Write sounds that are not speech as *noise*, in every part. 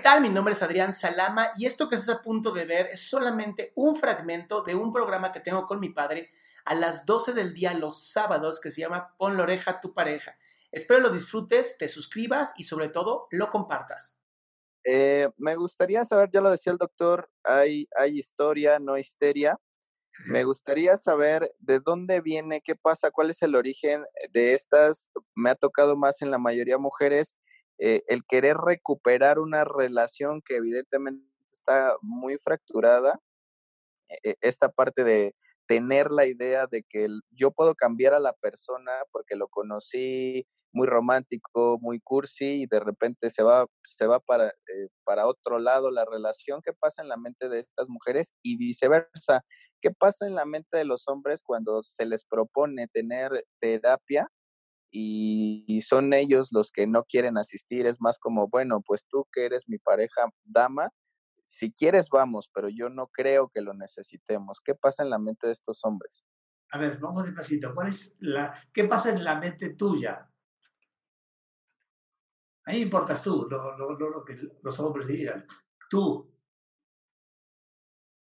Tal? Mi nombre es Adrián Salama y esto que estás a punto de ver es solamente un fragmento de un programa que tengo con mi padre a las 12 del día los sábados que se llama Pon la oreja a tu pareja. Espero lo disfrutes, te suscribas y sobre todo lo compartas. Eh, me gustaría saber, ya lo decía el doctor, hay, hay historia, no histeria. Me gustaría saber de dónde viene, qué pasa, cuál es el origen de estas, me ha tocado más en la mayoría mujeres, eh, el querer recuperar una relación que evidentemente está muy fracturada, e, esta parte de tener la idea de que yo puedo cambiar a la persona porque lo conocí muy romántico, muy cursi y de repente se va, se va para, eh, para otro lado la relación. ¿Qué pasa en la mente de estas mujeres y viceversa? ¿Qué pasa en la mente de los hombres cuando se les propone tener terapia y, son ellos los que no quieren asistir. Es más como, bueno, pues tú que eres mi pareja dama, si quieres vamos, pero yo no creo que lo necesitemos. ¿Qué pasa en la mente de estos hombres? A ver, vamos despacito. ¿Cuál es la, ¿Qué pasa en la mente tuya? Ahí importas tú, lo, lo, lo, que los hombres digan. Tú.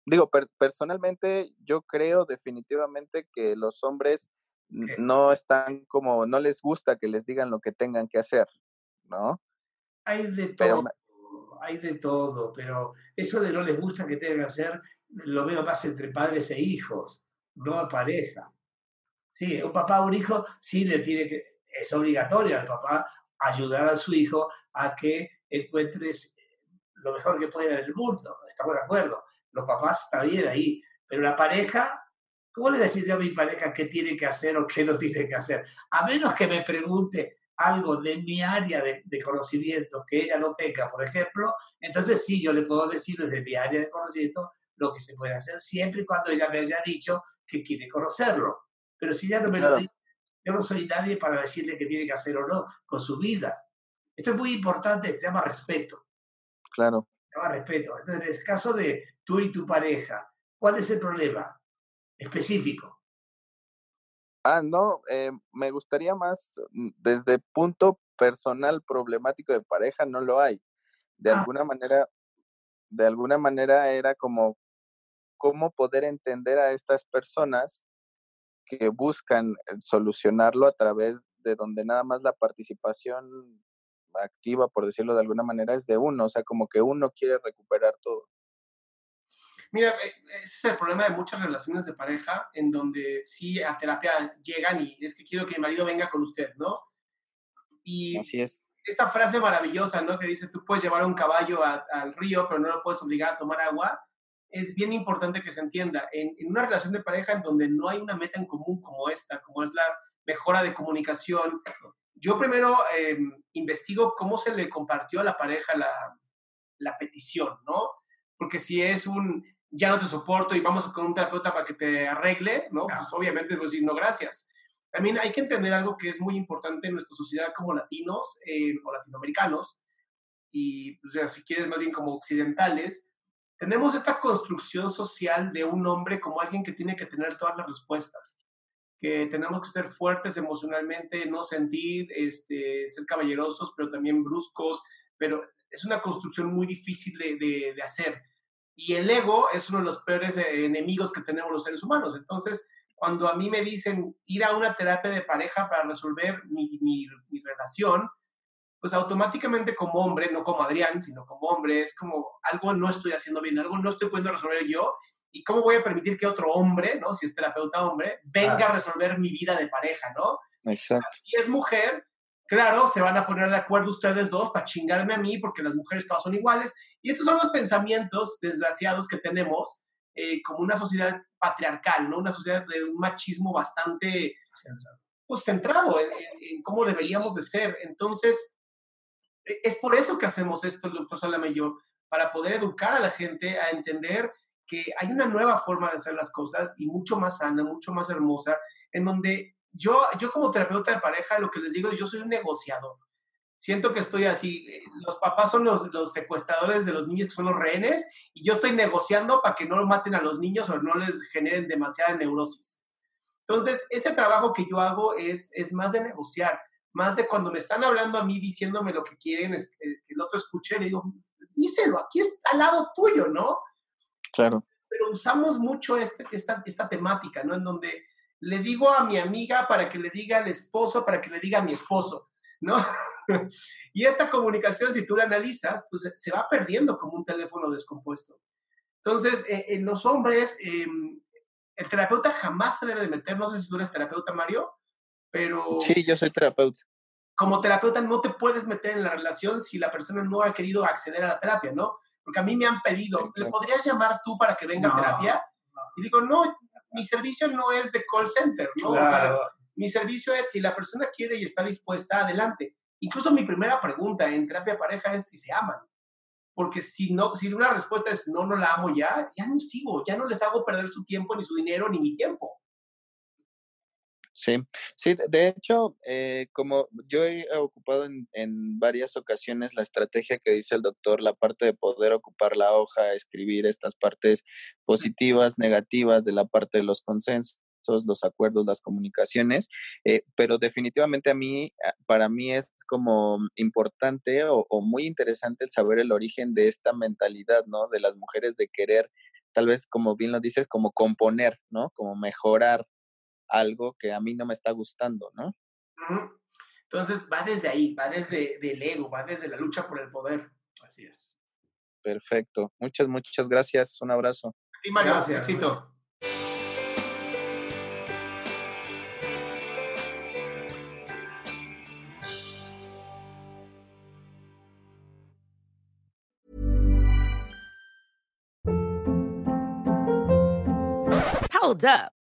Digo, personalmente yo creo definitivamente que los hombres no están como, no les gusta que les digan lo que tengan que hacer, ¿no? Hay de todo, hay de todo, pero eso de no les gusta que tengan que hacer, lo veo más entre padres e hijos, no a pareja. Sí, un papá o un hijo sí le tiene que, es obligatorio al papá ayudar a su hijo a que encuentres lo mejor que pueda en el mundo, estamos de acuerdo. Los papás está bien ahí, pero la pareja ¿Cómo le decís yo a mi pareja qué tiene que hacer o qué no tiene que hacer? A menos que me pregunte algo de mi área de, conocimiento que ella no tenga, por ejemplo, entonces sí, yo le puedo decir desde mi área de conocimiento lo que se puede hacer siempre y cuando ella me haya dicho que quiere conocerlo. Pero si ya no me lo dice, yo no soy nadie para decirle qué tiene que hacer o no con su vida. Esto es muy importante, se llama respeto. Claro. Se llama respeto. Entonces, en el caso de tú y tu pareja, ¿cuál es el problema? Específico. Ah, no, eh, me gustaría más mm, desde punto personal problemático de pareja, no lo hay. De ah. alguna manera, de alguna manera era como cómo poder entender a estas personas que buscan eh, solucionarlo a través de donde nada más la participación activa, por decirlo de alguna manera, es de uno, o sea, como que uno quiere recuperar todo. Mira, eh, ese es el problema de muchas relaciones de pareja en donde sí a terapia llegan y es que quiero que mi marido venga con usted, ¿no? Y Así es. esta frase maravillosa, ¿no? Que dice, tú puedes llevar un caballo al río, pero no lo puedes obligar a tomar agua. Es bien importante que se entienda. En, una relación de pareja en donde no hay una meta en común como esta, como es la mejora de comunicación, yo primero em, investigo cómo se le compartió a la pareja la, la petición, ¿no? Porque si es un, ya no te soporto y vamos con un terapeuta para que te arregle, ¿no? Pues obviamente pues decir no gracias. También hay que entender algo que es muy importante en nuestra sociedad como latinos eh, o latinoamericanos, y pues, si quieres más bien como occidentales, tenemos esta construcción social de un hombre como alguien que tiene que tener todas las respuestas, que tenemos que ser fuertes emocionalmente, no sentir, este, ser caballerosos, pero también bruscos, pero es una construcción muy difícil de, de, hacer. Y el ego es uno de los peores eh, enemigos que tenemos los seres humanos. Entonces, cuando a mí me dicen ir a una terapia de pareja para resolver mi, mi, mi relación, pues automáticamente como hombre, no como Adrián, sino como hombre, es como algo no estoy haciendo bien, algo no estoy pudiendo resolver yo ¿Y cómo voy a permitir que otro hombre, ¿no? Si es terapeuta hombre, venga a resolver mi vida de pareja, ¿no? Exacto. Si es mujer, claro, se van a poner de acuerdo ustedes dos para chingarme a mí porque las mujeres todas son iguales. Y estos son los pensamientos desgraciados que tenemos eh, como una sociedad patriarcal, ¿no? Una sociedad de un machismo bastante pues, centrado en, en cómo deberíamos de ser. Entonces, e, es por eso que hacemos esto el doctor Salame y yo, para poder educar a la gente a entender que hay una nueva forma de hacer las cosas y mucho más sana, mucho más hermosa, en donde yo, yo como terapeuta de pareja, lo que les digo es, yo soy un negociador. Siento que estoy así, eh, los papás son los, los secuestradores de los niños que son los rehenes y yo estoy negociando para que no maten a los niños o no les generen demasiada neurosis. Entonces, ese trabajo que yo hago es, es más de negociar, más de cuando me están hablando a mí diciéndome lo que quieren, eh, que el otro escuche, le digo, díselo, aquí está al lado tuyo, ¿no? Claro. Pero usamos mucho este, esta, esta temática, ¿no? En donde le digo a mi amiga para que le diga al esposo, para que le diga a mi esposo, ¿no? *laughs* y esta comunicación, si tú la analizas, pues se va perdiendo como un teléfono descompuesto. Entonces, eh, en los hombres, em, el terapeuta jamás se debe de meter, no sé si tú eres terapeuta, Mario, pero... Sí, yo soy terapeuta. Como terapeuta no te puedes meter en la relación si la persona no ha querido acceder a la terapia, ¿no? porque a mí me han pedido, ¿le podrías llamar tú para que venga a terapia? Y digo, no, mi servicio no es de call center, ¿no? mi servicio es si la persona quiere y está dispuesta, adelante. Incluso mi primera pregunta en terapia pareja es si se aman. Porque si, no, si una respuesta es no, no la amo ya, ya no sigo, ya no les hago perder su tiempo, ni su dinero, ni mi tiempo. Sí, sí, de hecho, eh, como yo he ocupado en, en, varias ocasiones la estrategia que dice el doctor, la parte de poder ocupar la hoja, escribir estas partes positivas, negativas de la parte de los consensos los acuerdos, las comunicaciones, eh, pero definitivamente a mí, para mí es como importante o, o, muy interesante el saber el origen de esta mentalidad, ¿no? De las mujeres de querer, tal vez como bien lo dices, como componer, ¿no? Como mejorar algo que a mí no me está gustando, ¿no? Entonces va desde ahí, va desde el ego, va desde la lucha por el poder. Así es. Perfecto. Muchas, muchas gracias. Un abrazo. Y Mario, gracias. éxito. Hold up.